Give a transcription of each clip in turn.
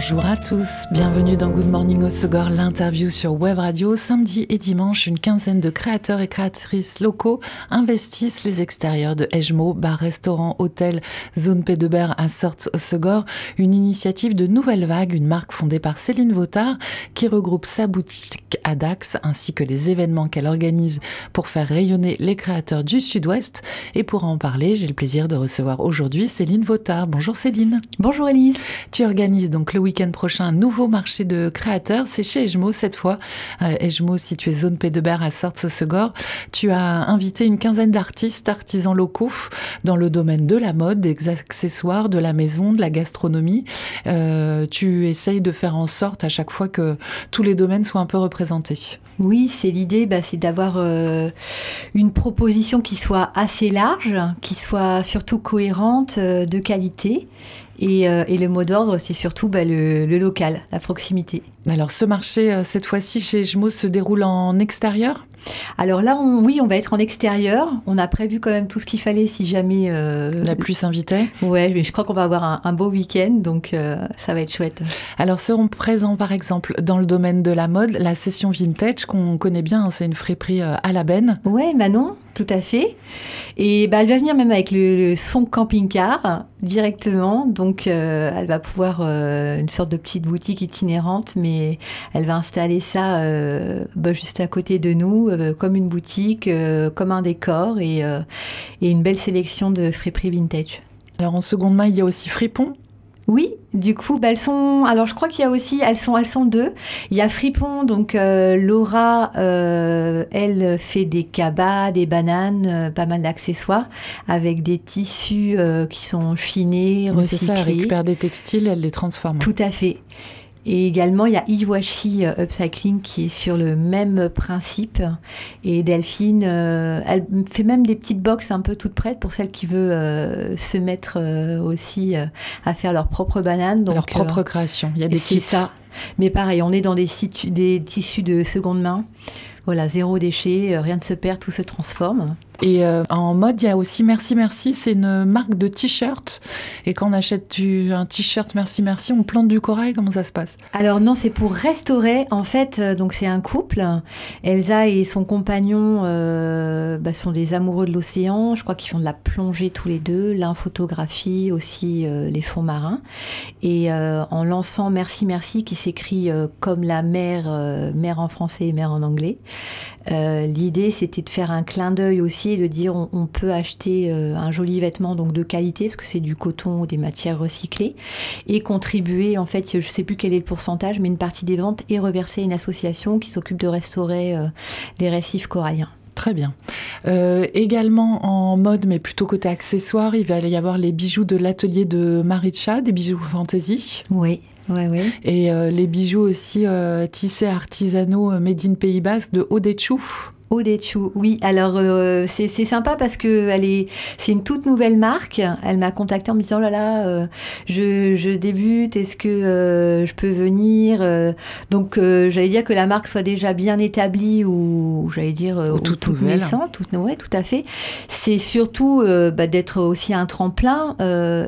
Bonjour à tous, bienvenue dans Good Morning Osegor, l'interview sur Web Radio. Samedi et dimanche, une quinzaine de créateurs et créatrices locaux investissent les extérieurs de Ejmo, bar, restaurant, hôtel, zone P de Berre à Sorts Osegor. Une initiative de Nouvelle Vague, une marque fondée par Céline Vautard qui regroupe sa boutique à Dax ainsi que les événements qu'elle organise pour faire rayonner les créateurs du Sud-Ouest. Et pour en parler, j'ai le plaisir de recevoir aujourd'hui Céline Vautard. Bonjour Céline. Bonjour Elise. Tu organises donc le week-end prochain nouveau marché de créateurs. C'est chez Ejmo cette fois. Euh, Ejmo, situé zone P de Berre à Sorts-Segor. Tu as invité une quinzaine d'artistes, artisans locaux dans le domaine de la mode, des accessoires, de la maison, de la gastronomie. Euh, tu essayes de faire en sorte à chaque fois que tous les domaines soient un peu représentés. Oui, c'est l'idée, bah, c'est d'avoir euh, une proposition qui soit assez large, qui soit surtout cohérente, euh, de qualité. Et, euh, et, le mot d'ordre, c'est surtout bah, le, le, local, la proximité. Alors ce marché, euh, cette fois-ci chez Jmo, se déroule en extérieur? Alors là, on, oui, on va être en extérieur. On a prévu quand même tout ce qu'il fallait si jamais... Euh, la pluie s'invitait Ouais, mais je crois qu'on va avoir un, un beau week-end, donc ça va être chouette. Alors seront présents par exemple dans le domaine de la mode, la session vintage qu'on connaît bien, hein, c'est une friperie à la benne. Ouais, Manon, tout à fait. Et bah, elle va venir même avec le, son camping-car directement, donc euh, elle va pouvoir euh, une sorte de petite boutique itinérante, mais elle va installer ça euh, bah, juste à côté de nous, comme une boutique, comme un décor et, et, une belle sélection de friperies vintage. Alors en seconde main, il y a aussi Fripon. Oui, du coup, bah, elles sont. Alors, je crois qu'il y a aussi, elles sont, elles sont deux. Il y a Fripon, donc euh, Laura, euh, elle fait des cabas, des bananes, euh, pas mal d'accessoires, avec des tissus qui sont chinés, recyclés. C'est ça, elle récupère des textiles, elle les transforme. Tout à fait. Et également, il y a Iwashi Upcycling qui est sur le même principe. Et Delphine, euh, elle fait même des petites boxes un peu toutes prêtes pour celles qui veulent euh, se mettre euh, aussi à faire leur propre banane. Donc, leur propre création. Il y a des kits. ça. Mais pareil, on est dans des, des tissus de seconde main. Voilà, zéro déchet, rien ne se perd, tout se transforme. Et euh, en mode, il y a aussi Merci Merci, c'est une marque de t-shirt. Et quand on achète un t-shirt Merci Merci, on plante du corail, comment ça se passe? Alors non, c'est pour restaurer. En fait, euh, donc c'est un couple. Elsa et son compagnon euh, bah, sont des amoureux de l'océan. Je crois qu'ils font de la plongée tous les deux. L'un photographie aussi les fonds marins. Et en lançant Merci Merci, qui s'écrit comme la mer, mer en français et mer en anglais, l'idée c'était de faire un clin d'œil aussi et de dire on, on peut acheter euh, un joli vêtement donc de qualité parce que c'est du coton ou des matières recyclées et contribuer en fait je sais plus quel est le pourcentage mais une partie des ventes est reversée à une association qui s'occupe de restaurer euh, les récifs coralliens. Très bien. Euh, également en mode, mais plutôt côté accessoires, il va y avoir les bijoux de l'atelier de Maricha, des bijoux fantasy. Oui. Et euh, les bijoux aussi euh, tissés artisanaux Made in Pays Basque de Odetchouf. Odetchou, oui. Alors euh, c'est sympa parce que elle est, c'est une toute nouvelle marque. Elle m'a contacté en me disant oh là là, euh, je, je, débute, est-ce que euh, je peux venir Donc j'allais dire que la marque soit déjà bien établie ou j'allais dire ou toute, toute naissante, toute ouais, tout à fait. C'est surtout bah, d'être aussi un tremplin.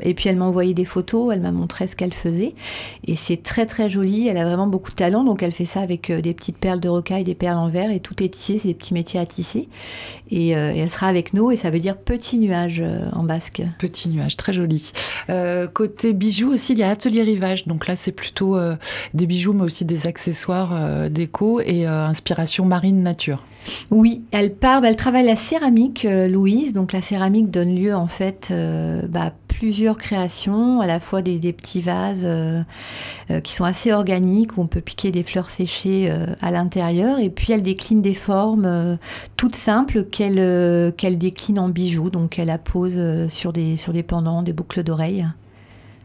et puis elle m'a envoyé des photos, elle m'a montré ce qu'elle faisait et c'est très très joli. Elle a vraiment beaucoup de talent, donc elle fait ça avec des petites perles de rocaille, des perles en verre et tout est tissé, c'est des petits métier à tisser. Et, euh, et, elle sera avec nous et ça veut dire petit nuage euh, en basque. Petit nuage, très joli. Euh, côté bijoux aussi, il y a Atelier Rivage. Donc là, c'est plutôt des bijoux, mais aussi des accessoires déco et inspiration marine nature. Oui, elle part, elle travaille la céramique, Louise. Donc la céramique donne lieu en fait bah, plusieurs créations, à la fois des, petits vases euh, euh, qui sont assez organiques, où on peut piquer des fleurs séchées euh, à l'intérieur, et puis elle décline des formes euh, toutes simples qu'elle décline en bijoux, donc elle appose sur des, sur des pendants, des boucles d'oreilles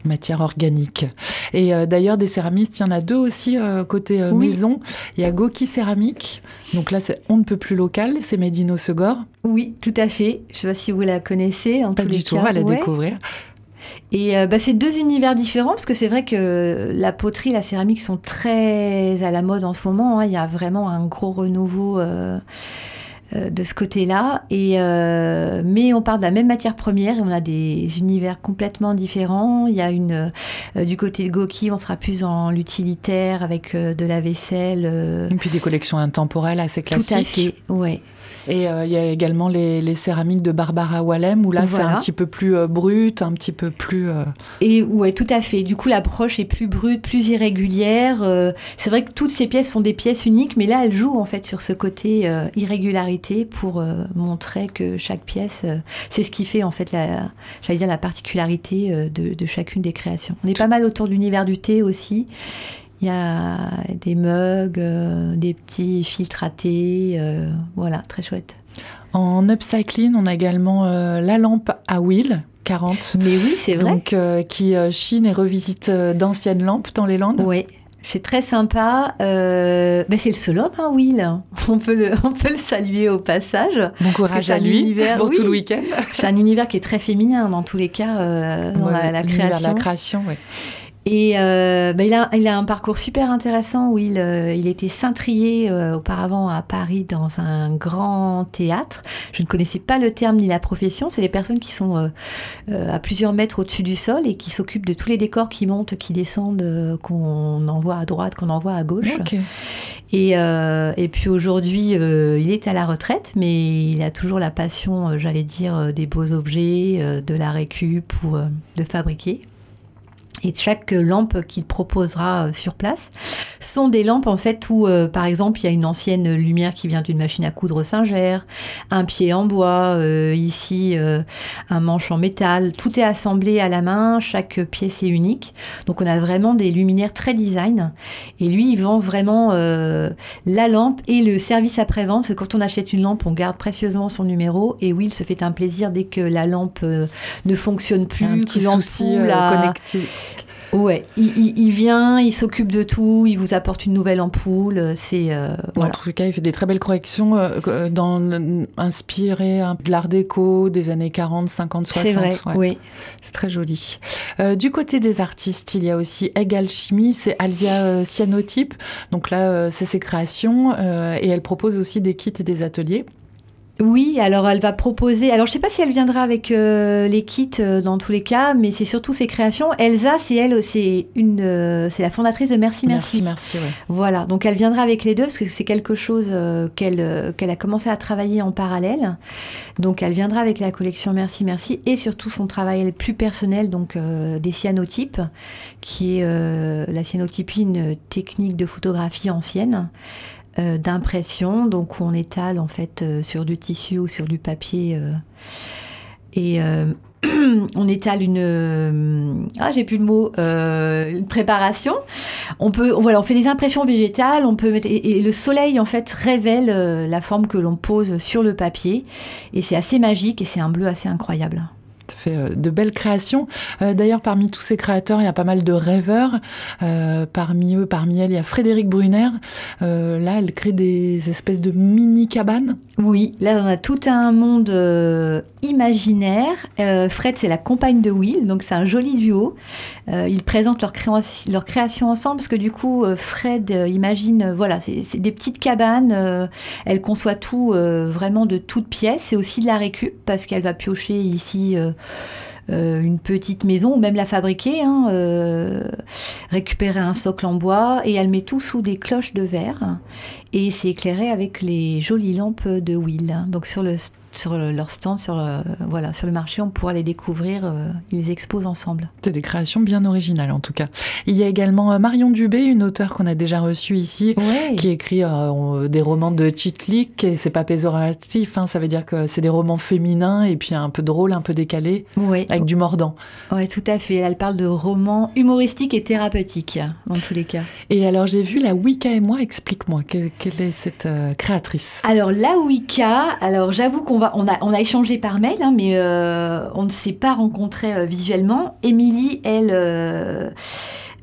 matière organique. Et euh, d'ailleurs, des céramistes, il y en a deux aussi euh, côté euh, oui. maison. Il y a Goki Céramique. Donc là, c'est on ne peut plus local. C'est Medino Segor. Oui, tout à fait. Je ne sais pas si vous la connaissez. En Pas tous du les tout, cas. on va la ouais. découvrir. Et bah, c'est deux univers différents parce que c'est vrai que la poterie, la céramique sont très à la mode en ce moment. Hein. Il y a vraiment un gros renouveau. Euh, de ce côté-là. Et euh, mais on parle de la même matière première et on a des univers complètement différents. Il y a une euh, du côté de Goki, on sera plus en l'utilitaire avec de la vaisselle. et puis des collections intemporelles assez classiques. Tout à fait, ouais. Et euh, il y a également les, céramiques de Barbara Wallem, où là, c'est un petit peu plus euh, brut, un petit peu plus... Euh, Et ouais, tout à fait. Du coup, l'approche est plus brute, plus irrégulière. c'est vrai que toutes ces pièces sont des pièces uniques, mais là, elles jouent en fait sur ce côté irrégularité pour montrer que chaque pièce, c'est ce qui fait en fait la, j'allais dire la particularité de, de chacune des créations. On est pas mal autour de l'univers du thé aussi. Il y a des mugs, euh, des petits filtres à thé, euh, voilà, très chouette. En upcycling, on a également euh, la lampe à huile 40. Mais oui, c'est vrai. Donc, qui chine et revisite d'anciennes lampes dans les Landes. Oui. C'est très sympa. Euh, ben c'est le seul homme, hein, Will. On peut, le, on peut le saluer au passage. Bon courage à lui univers, pour tout le week-end. C'est un univers qui est très féminin dans tous les cas, dans la, la, création. La création, oui. Et euh, bah, il, a, il, a, un parcours super intéressant où il, euh, il était cintrier euh, auparavant à Paris dans un grand théâtre. Je ne connaissais pas le terme ni la profession. C'est les personnes qui sont à plusieurs mètres au-dessus du sol et qui s'occupent de tous les décors qui montent, qui descendent, qu'on envoie à droite, qu'on envoie à gauche. Et, et, puis aujourd'hui, il est à la retraite, mais il a toujours la passion, j'allais dire, des beaux objets, de la récup ou de fabriquer et chaque lampe qu'il proposera euh, sur place sont des lampes en fait où euh, par exemple il y a une ancienne lumière qui vient d'une machine à coudre Singer, un pied en bois, euh, ici un manche en métal, tout est assemblé à la main, chaque pièce est unique. Donc on a vraiment des luminaires très design. Et lui il vend vraiment la lampe et le service après-vente parce que quand on achète une lampe on garde précieusement son numéro. Et Will se fait un plaisir dès que la lampe ne fonctionne plus, un petit souci connecté Ouais, il, vient, il s'occupe de tout, il vous apporte une nouvelle ampoule. C'est euh, En tout cas, il fait des très belles corrections euh, euh, dans, inspirées de l'art déco des années 40, 50, 60. C'est vrai, oui. C'est très joli. du côté des artistes, il y a aussi Egg Alchimie, c'est Alzia Cyanotype. Donc là, c'est ses créations et elle propose aussi des kits et des ateliers. Oui, alors elle va proposer. Alors je sais pas si elle viendra avec euh, les kits euh, dans tous les cas, mais c'est surtout ses créations. Elsa, c'est elle, c'est une, euh, c'est la fondatrice de Merci Merci. Merci, merci. Voilà, donc elle viendra avec les deux parce que c'est quelque chose qu'elle qu'elle a commencé à travailler en parallèle. Donc elle viendra avec la collection Merci Merci et surtout son travail plus personnel, donc des cyanotypes, qui est la cyanotypie, une technique de photographie ancienne. Euh, d'impression, donc où on étale en fait euh, sur du tissu ou sur du papier. Euh, et on étale une ah j'ai plus le mot une préparation on peut voilà on fait des impressions végétales on peut mettre, et, le soleil en fait révèle la forme que l'on pose sur le papier et c'est assez magique et c'est un bleu assez incroyable euh, de belles créations. Euh, d'ailleurs, parmi tous ces créateurs, il y a pas mal de rêveurs. Euh, parmi eux, parmi elles, il y a Frédéric Brunner. là, elle crée des espèces de mini cabanes. Oui, là, on a tout un monde imaginaire. Fred, c'est la compagne de Will, donc c'est un joli duo. ils présentent leur, leur, création ensemble parce que du coup, Fred imagine, voilà, c'est des petites cabanes. elle conçoit tout vraiment de toutes pièces. C'est aussi de la récup parce qu'elle va piocher ici une petite maison ou même la fabriquer, hein, euh, récupérer un socle en bois et elle met tout sous des cloches de verre et c'est éclairé avec les jolies lampes de Will. Donc sur le sur leur stand, sur le, voilà, sur le marché, on pourra les découvrir. Euh, ils exposent ensemble. C'est des créations bien originales en tout cas. Il y a également euh, Marion Dubé, une auteure qu'on a déjà reçue ici, qui écrit euh, des romans de chitlik. Et c'est pas péjoratif, hein, ça veut dire que c'est des romans féminins et puis un peu drôle, un peu décalé, avec du mordant. Oui, tout à fait. Elle parle de romans humoristiques et thérapeutiques dans tous les cas. Et alors j'ai vu la Wicca et moi. Explique-moi quelle, est cette créatrice? Alors la Wicca, alors j'avoue qu'on on a, échangé par mail, hein, mais euh, on ne s'est pas rencontré euh, visuellement. Émilie, elle, euh,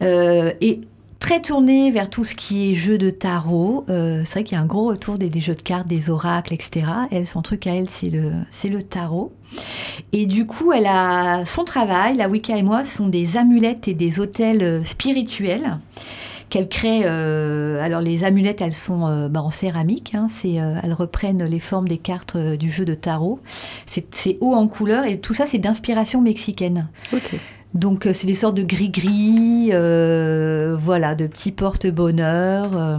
est très tournée vers tout ce qui est jeu de tarot. C'est vrai qu'il y a un gros retour des, jeux de cartes, des oracles, etc. Elle, son truc à elle, c'est le, tarot. Et du coup, elle a son travail, la Wicca et moi, sont des amulettes et des hôtels spirituels qu'elle crée. Euh, alors les amulettes, elles sont bah, en céramique. Hein, c'est, elles reprennent les formes des cartes du jeu de tarot. C'est, haut en couleur et tout ça, c'est d'inspiration mexicaine. Donc euh, c'est des sortes de gris-gris, euh, voilà, de petits porte-bonheur. Euh,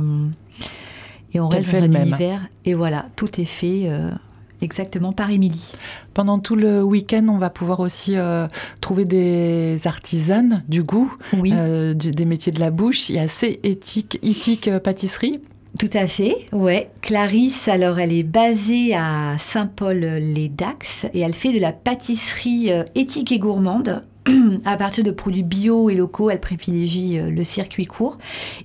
et on reste dans un univers. Et voilà, tout est fait exactement par Émilie. Pendant tout le week-end, on va pouvoir aussi trouver des artisanes du goût, des métiers de la bouche. Il y a assez éthique, éthique pâtisserie. Tout à fait, ouais. Clarisse, alors elle est basée à Saint-Paul-les-Dax et elle fait de la pâtisserie éthique et gourmande à partir de produits bio et locaux, elle privilégie euh, le circuit court.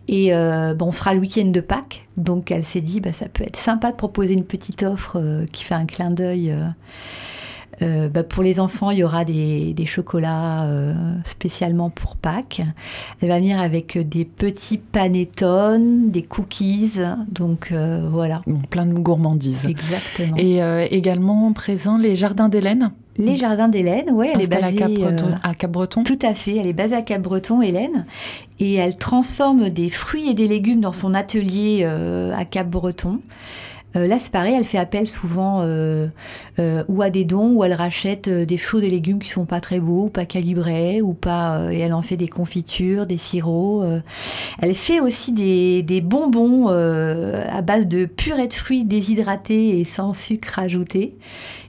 Et euh, bon, on sera le week-end de Pâques, donc elle s'est dit, bah, ça peut être sympa de proposer une petite offre euh, qui fait un clin d'œil. Bah, pour les enfants, il y aura des, chocolats spécialement pour Pâques. Elle va venir avec des petits panettones, des cookies, donc voilà. plein de gourmandises. Exactement. Et également présent les jardins d'Hélène les jardins d'Hélène, oui, elle est basée euh, à Cap-Breton. Tout à fait, elle est basée à Cap-Breton, Hélène, et elle transforme des fruits et des légumes dans son atelier euh, à Cap-Breton. Euh, là, c'est pareil, elle fait appel souvent euh, euh, ou à des dons, ou elle rachète des fruits, des légumes qui sont pas très beaux, ou pas calibrés, ou pas, et elle en fait des confitures, des sirops. Elle fait aussi des, des bonbons à base de purée de fruits déshydratés et sans sucre ajouté.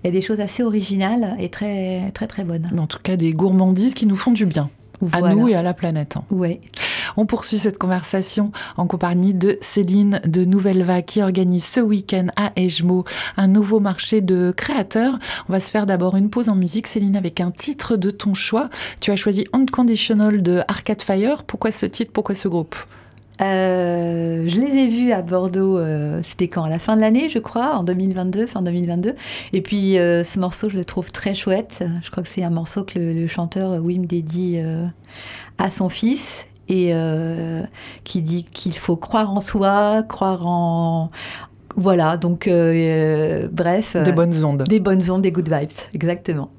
Il y a des choses assez originales et très très très bonnes. En tout cas, des gourmandises qui nous font du bien. À nous et à la planète. Hein. Ouais. On poursuit cette conversation en compagnie de Céline de Nouvelle Vague qui organise ce week-end à Ejmo un nouveau marché de créateurs. On va se faire d'abord une pause en musique, Céline, avec un titre de ton choix. Tu as choisi Unconditional de Arcade Fire. Pourquoi ce titre? Pourquoi ce groupe? Euh, je les ai vus à Bordeaux, euh, c'était quand? À la fin de l'année, je crois, en 2022, fin 2022. Et puis euh, ce morceau, je le trouve très chouette. Je crois que c'est un morceau que le, chanteur Wim dédie à son fils et qui dit qu'il faut croire en soi, croire en... Voilà, donc bref. Des bonnes ondes. Des bonnes ondes, des good vibes, exactement.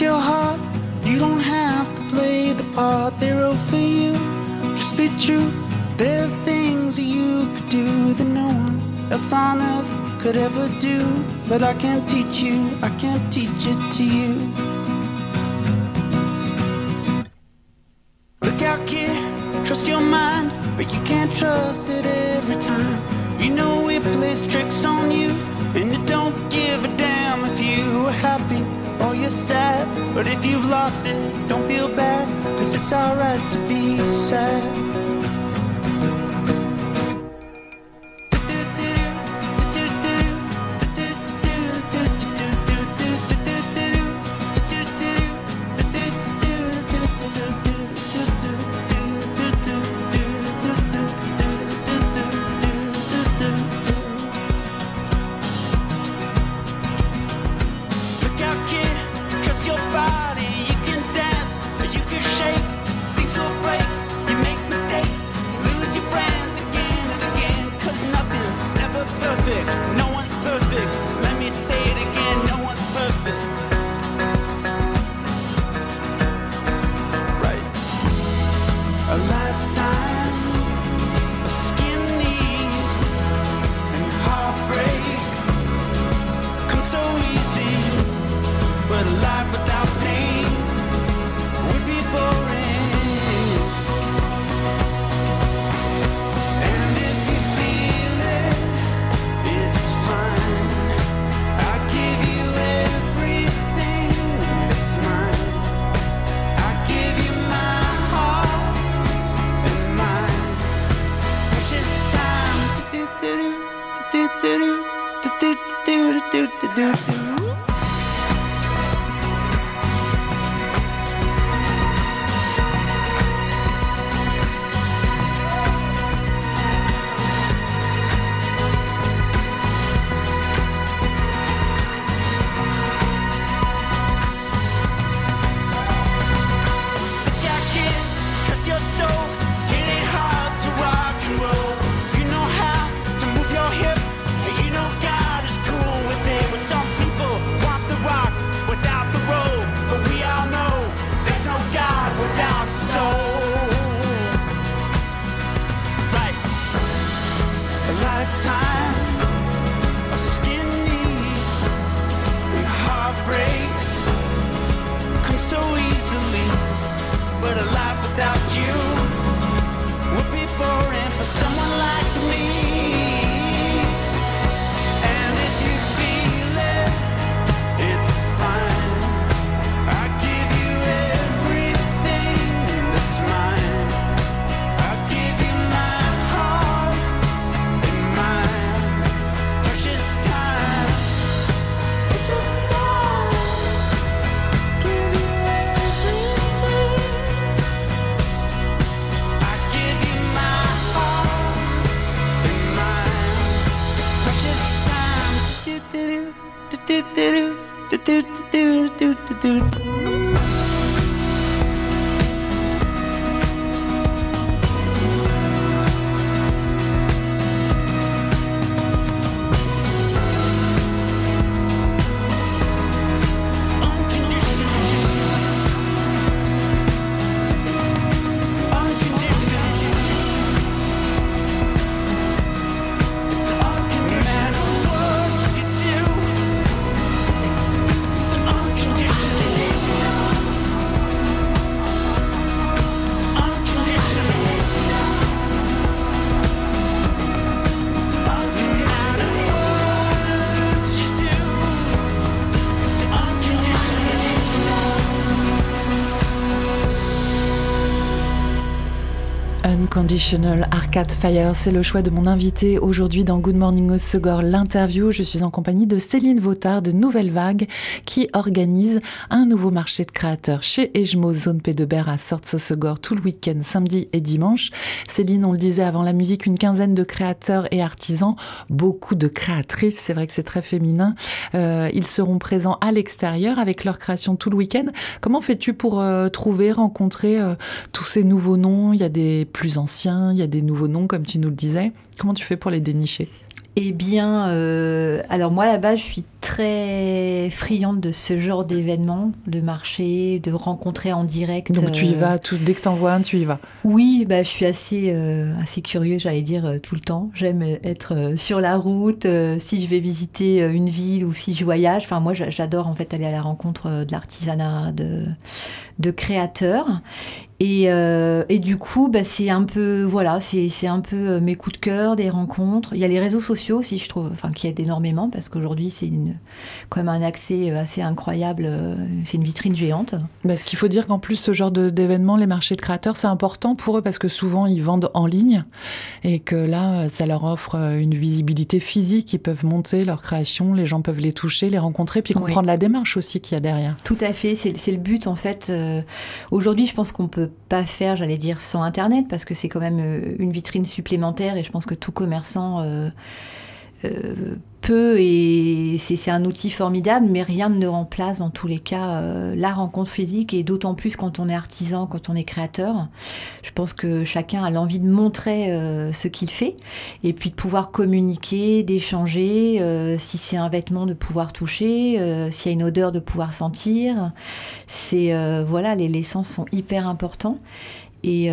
Trust your heart, you don't have to play the part they're all for you. Just be true. There are things that you could do that no one else on earth could ever do. But I can't teach you, I can't teach it to you. Look out, kid, trust your mind, but you can't trust it every time. You know it plays tricks on you, and it don't give alright to be sad. so Arcade Fire, c'est le choix de mon invité aujourd'hui dans Good Morning Segor, l'interview. Je suis en compagnie de Céline Vautard de Nouvelle Vague qui organise un nouveau marché de créateurs chez Ejmo, zone P de Berre à Sorts-Segor tout le week-end, samedi et dimanche. Céline, on le disait avant la musique, une quinzaine de créateurs et artisans, beaucoup de créatrices, c'est vrai que c'est très féminin. Euh, ils seront présents à l'extérieur avec leur création tout le week-end. Comment fais-tu pour euh, trouver, rencontrer euh, tous ces nouveaux noms? Il y a des plus anciens, il y a des nouveaux noms, comme tu nous le disais. Comment tu fais pour les dénicher? Eh bien, euh, alors moi là-bas, je suis très friande de ce genre d'événements, de marché, de rencontrer en direct. Donc tu y euh, vas, tout, dès que t'en vois un, tu y vas. Oui, bah, je suis assez, euh, assez curieux, j'allais dire, euh, tout le temps. J'aime être euh, sur la route, euh, si je vais visiter une ville ou si je voyage. Enfin, moi, j'a- j'adore en fait aller à la rencontre de l'artisanat, de, de créateurs. Et, euh, et du coup, bah, c'est un peu, voilà, c'est un peu mes coups de cœur, des rencontres. Il y a les réseaux sociaux aussi, je trouve, enfin, qui aident énormément parce qu'aujourd'hui, c'est une- quand même un accès euh, assez incroyable. euh, C'est une vitrine géante. Parce qu'il faut dire qu'en plus, ce genre de- d'événement, les marchés de créateurs, c'est important pour eux parce que souvent, ils vendent en ligne et que là, ça leur offre euh, une visibilité physique. Ils peuvent monter leur création, les gens peuvent les toucher, les rencontrer, puis Oui. comprendre la démarche aussi qu'il y a derrière. Tout à fait, c'est le but en fait. Aujourd'hui, je pense qu'on peut pas faire, j'allais dire, sans Internet parce que c'est quand même une vitrine supplémentaire et je pense que tout commerçant euh, euh, et c'est un outil formidable, mais rien ne remplace dans tous les cas euh, la rencontre physique et d'autant plus quand on est artisan, quand on est créateur. Je pense que chacun a l'envie de montrer euh, ce qu'il fait et puis de pouvoir communiquer, d'échanger, euh, si c'est un vêtement de pouvoir toucher, s'il y a une odeur de pouvoir sentir. C'est voilà, les, sens sont hyper importants. Et,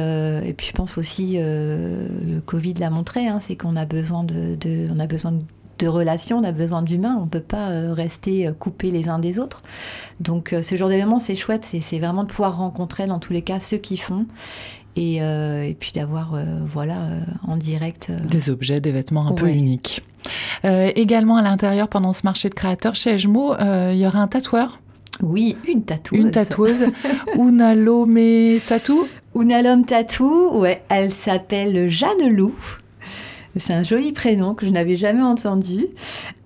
puis je pense aussi, le Covid l'a montré, hein, c'est qu'on a besoin de, de- on a besoin de, de relations, on a besoin d'humains, on ne peut pas euh, rester euh, coupés les uns des autres. Donc euh, ce genre d'événement, c'est chouette, c'est vraiment de pouvoir rencontrer dans tous les cas ceux qui font. Et, euh, et puis d'avoir, euh, voilà, euh, en direct. Des objets, des vêtements un peu uniques. Également à l'intérieur, pendant ce marché de créateurs, chez euh, il y aura un tatoueur, Oui, une tatoueuse. une tatoueuse, Unalome Tattoo. Unalom Tattoo, ouais, elle s'appelle Jeanne Lou. C'est un joli prénom que je n'avais jamais entendu.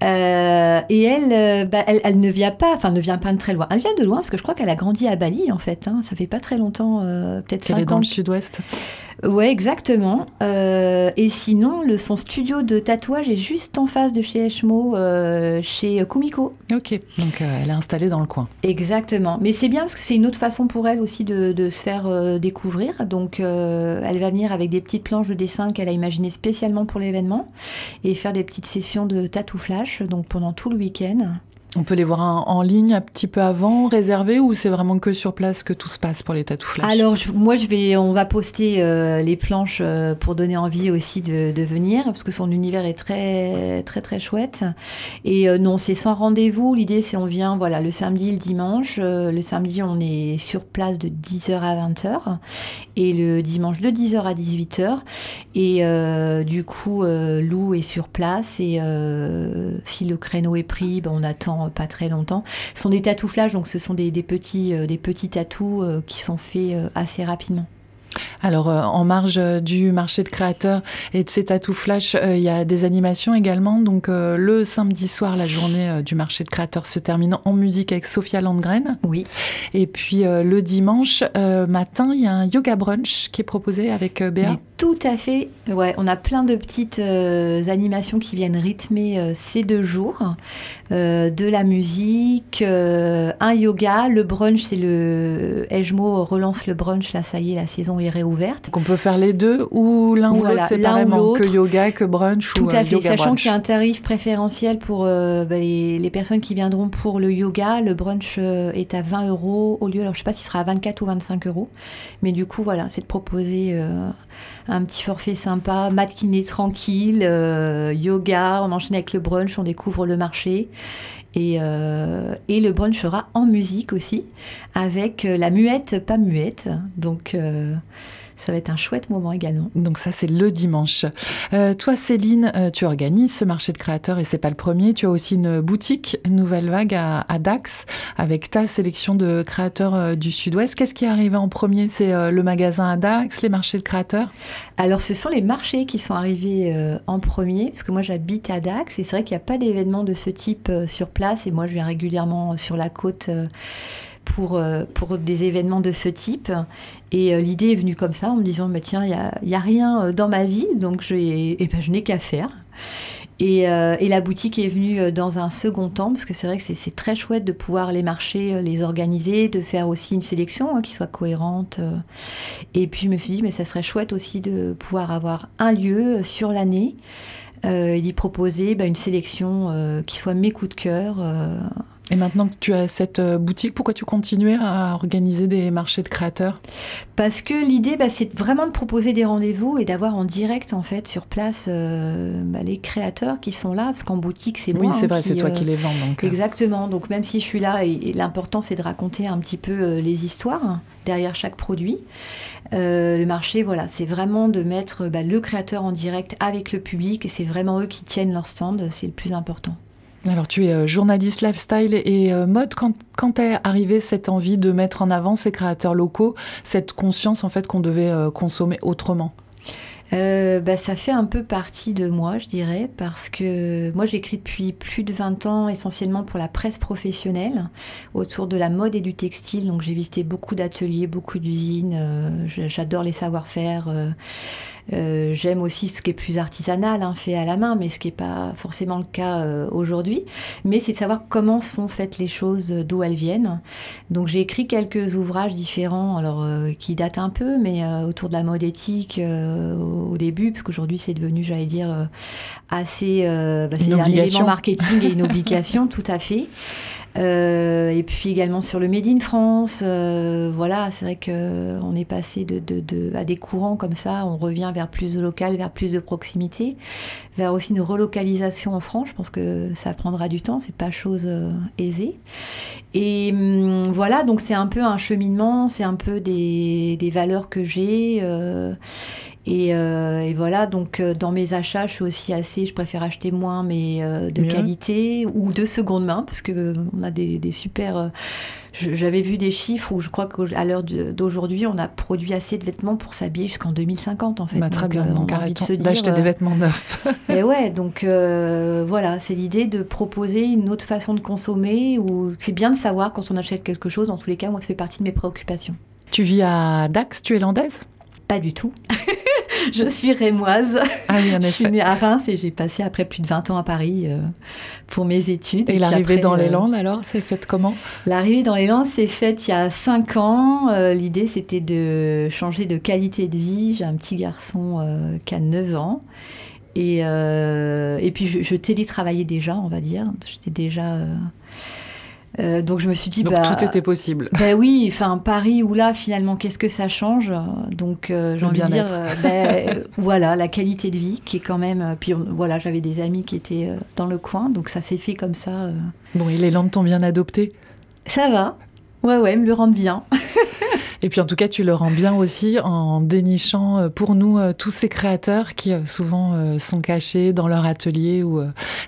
Euh, et elle, euh, bah, elle, elle ne vient pas, enfin ne vient pas de très loin. Elle vient de loin parce que je crois qu'elle a grandi à Bali en fait. hein. Ça fait pas très longtemps, euh, peut-être Elle est 5 dans ans. le sud-ouest. Ouais, exactement. Euh, et sinon, le, son studio de tatouage est juste en face de chez Eshmo, euh, chez Kumiko. Ok, donc euh, elle est installée dans le coin. Exactement. Mais c'est bien parce que c'est une autre façon pour elle aussi de, de se faire euh, découvrir. Donc, elle va venir avec des petites planches de dessin qu'elle a imaginées spécialement pour l'événement et faire des petites sessions de tatou flash donc pendant tout le week-end. On peut les voir en, ligne un petit peu avant, réservé, ou c'est vraiment que sur place que tout se passe pour les tatous flash? Alors, moi, je vais, on va poster euh, les planches euh, pour donner envie aussi de, venir, parce que son univers est très, très, très chouette. Et euh, non, c'est sans rendez-vous. L'idée, c'est on vient, voilà, le samedi, le dimanche. Le samedi, on est sur place de 10h à 20h, et le dimanche de 10h à 18h. Et du coup, Lou est sur place, et si le créneau est pris, ben, on attend pas très longtemps. Ce sont des tatouflages, donc ce sont des, des petits, euh, des petits tatous euh, qui sont faits euh, assez rapidement. Alors, euh, en marge euh, du marché de créateurs et de ces tatous flash, euh, il y a des animations également. Donc, euh, le samedi soir, la journée euh, du marché de créateurs se termine en musique avec Sophia Landgren. Oui, Et puis, euh, le dimanche euh, matin, il y a un yoga brunch qui est proposé avec euh, Béa. mais Tout à fait. Ouais, on a plein de petites euh, animations qui viennent rythmer euh, ces deux jours. Euh, de la musique, un yoga, le brunch, c'est le Ejmo relance le brunch. Là, ça y est, la saison est réouverte. Donc on peut faire les deux ou l'un ou l'autre séparément, que yoga, que brunch Tout à fait, sachant qu'il y a un tarif préférentiel pour bah, les, les, personnes qui viendront pour le yoga. Le brunch est à 20 euros au lieu, alors je sais pas s'il sera à 24 ou 25 euros, mais du coup voilà, c'est de proposer un petit forfait sympa, matinée tranquille, euh, yoga, on enchaîne avec le brunch, on découvre le marché. Et, euh, le brunch sera en musique aussi, avec euh, la muette, pas muette. Donc ça va être un chouette moment également. Donc ça, c'est le dimanche. Euh, toi, Céline, euh, tu organises ce marché de créateurs et c'est pas le premier. Tu as aussi une boutique Nouvelle Vague à, Dax avec ta sélection de créateurs euh, du Sud-Ouest. Qu'est-ce qui est arrivé en premier? C'est le magasin à Dax, les marchés de créateurs? Alors, ce sont les marchés qui sont arrivés en premier, parce que moi, j'habite à Dax et c'est vrai qu'il n'y a pas d'événement de ce type sur place et moi, je viens régulièrement sur la côte pour, euh, pour des événements de ce type. Et euh, l'idée est venue comme ça, en me disant, mais tiens, il n'y a, y a, rien euh, dans ma vie, donc et ben, je n'ai qu'à faire. Et, et, la boutique est venue dans un second temps, parce que c'est vrai que c'est très chouette de pouvoir les marcher, les organiser, de faire aussi une sélection hein, qui soit cohérente. Et puis je me suis dit, mais ça serait chouette aussi de pouvoir avoir un lieu sur l'année euh, et d'y proposer bah, une sélection qui soit mes coups de cœur et maintenant que tu as cette euh, boutique, pourquoi tu continues à organiser des marchés de créateurs? Parce que l'idée, bah, c'est vraiment de proposer des rendez-vous et d'avoir en direct, en fait, sur place, euh, bah, les créateurs qui sont là. Parce qu'en boutique, c'est moi. Oui, c'est vrai, c'est toi qui les vends. Donc. Euh. Exactement. Donc, même si je suis là, et, l'important, c'est de raconter un petit peu les histoires derrière chaque produit. le marché, voilà, c'est vraiment de mettre bah, le créateur en direct avec le public et c'est vraiment eux qui tiennent leur stand, c'est le plus important. Alors tu es euh, journaliste lifestyle et euh, mode. Quand, est arrivée cette envie de mettre en avant ces créateurs locaux, cette conscience en fait qu'on devait euh, consommer autrement? Bah, ça fait un peu partie de moi, je dirais, parce que moi j'écris depuis plus de 20 ans essentiellement pour la presse professionnelle autour de la mode et du textile. Donc j'ai visité beaucoup d'ateliers, beaucoup d'usines. J'adore les savoir-faire. Euh, j'aime aussi ce qui est plus artisanal, hein, fait à la main, mais ce qui n'est pas forcément le cas euh, aujourd'hui. Mais c'est de savoir comment sont faites les choses, d'où elles viennent. Donc j'ai écrit quelques ouvrages différents, alors euh, qui datent un peu, mais autour de la mode éthique au, début, parce qu'aujourd'hui c'est devenu, j'allais dire, assez, bah, c'est un élément marketing et une obligation, tout à fait. Euh, et puis également sur le Made in France. Euh, voilà, c'est vrai qu'on est passé de, de, à des courants comme ça. On revient vers plus de local, vers plus de proximité, vers aussi une relocalisation en France. Je pense que ça prendra du temps, c'est pas chose euh, aisée. Et hum, voilà, donc c'est un peu un cheminement, c'est un peu des, des valeurs que j'ai. Euh, et, voilà, donc euh, dans mes achats, je suis aussi assez, je préfère acheter moins, mais euh, de qualité ou de seconde main, parce que on a des, super. J'avais vu des chiffres où je crois qu'à l'heure d'aujourd'hui, on a produit assez de vêtements pour s'habiller jusqu'en 2050 en fait. Bah, très bien, donc arrêtons d'acheter des vêtements neufs. et ouais, donc voilà, c'est l'idée de proposer une autre façon de consommer. Ou c'est bien de savoir quand on achète quelque chose. Dans tous les cas, moi, ça fait partie de mes préoccupations. Tu vis à Dax, tu es landaise? Pas du tout. je suis rémoise. Ah oui, je suis née à Reims et j'ai passé après plus de 20 ans à Paris euh, pour mes études. Et, l'arrivée dans les euh, Landes, alors, c'est faite comment? L'arrivée dans les Landes, c'est faite il y a 5 ans. Euh, l'idée, c'était de changer de qualité de vie. J'ai un petit garçon qui a 9 ans. Et, et puis, je, je télétravaillais déjà, on va dire. J'étais déjà euh, donc je me suis dit donc bah, tout était possible. Ben oui, enfin Paris ou là finalement qu'est-ce que ça change? Donc euh, j'ai envie de dire euh, ben, voilà la qualité de vie qui est quand même. Puis voilà j'avais des amis qui étaient dans le coin donc ça s'est fait comme ça. Bon et les Landes t'ont bien adopté? Ça va. Ouais ouais me le rendent bien. Et puis en tout cas, tu le rends bien aussi en dénichant euh, pour nous euh, tous ces créateurs qui euh, souvent sont cachés dans leur atelier ou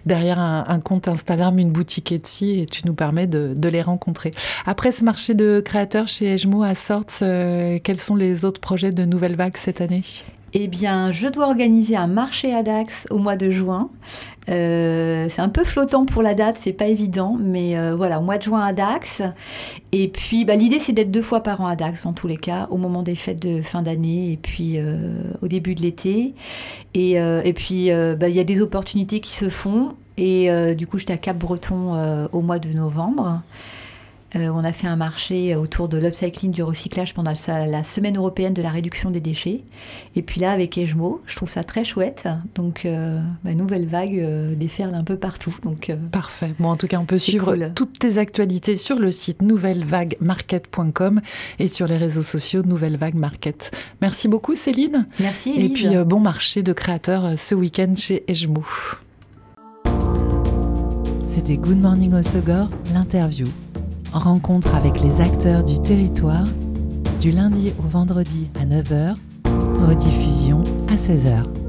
derrière un, compte Instagram, une boutique Etsy, et tu nous permets de, les rencontrer. Après ce marché de créateurs chez Ejmo à Sorts, quels sont les autres projets de Nouvelle Vague cette année? Eh bien, je dois organiser un marché à Dax au mois de juin. Euh, c'est un peu flottant pour la date, c'est pas évident, mais euh, voilà, au mois de juin à Dax. Et puis, bah, l'idée c'est d'être deux fois par an à Dax, en tous les cas, au moment des fêtes de fin d'année et puis euh, au début de l'été. Et, et, puis, bah, il y a des opportunités qui se font. Et du coup, j'étais à Cap-Breton au mois de novembre. Euh, on a fait un marché autour de l'upcycling, du recyclage pendant la semaine européenne de la réduction des déchets. Et puis là, avec Ejmo, je trouve ça très chouette. Donc, euh, bah, nouvelle vague euh, déferle un peu partout. Donc, Parfait. Bon, en tout cas, on peut suivre toutes tes actualités sur le site nouvellevaguemarket.com et sur les réseaux sociaux Nouvelle Vague Market. Merci beaucoup, Céline. Merci, Elise. Et puis, bon marché de créateurs ce week-end chez Ejmo. C'était Good Morning Osogor, l'interview rencontre avec les acteurs du territoire du lundi au vendredi à 9h, rediffusion à 16h.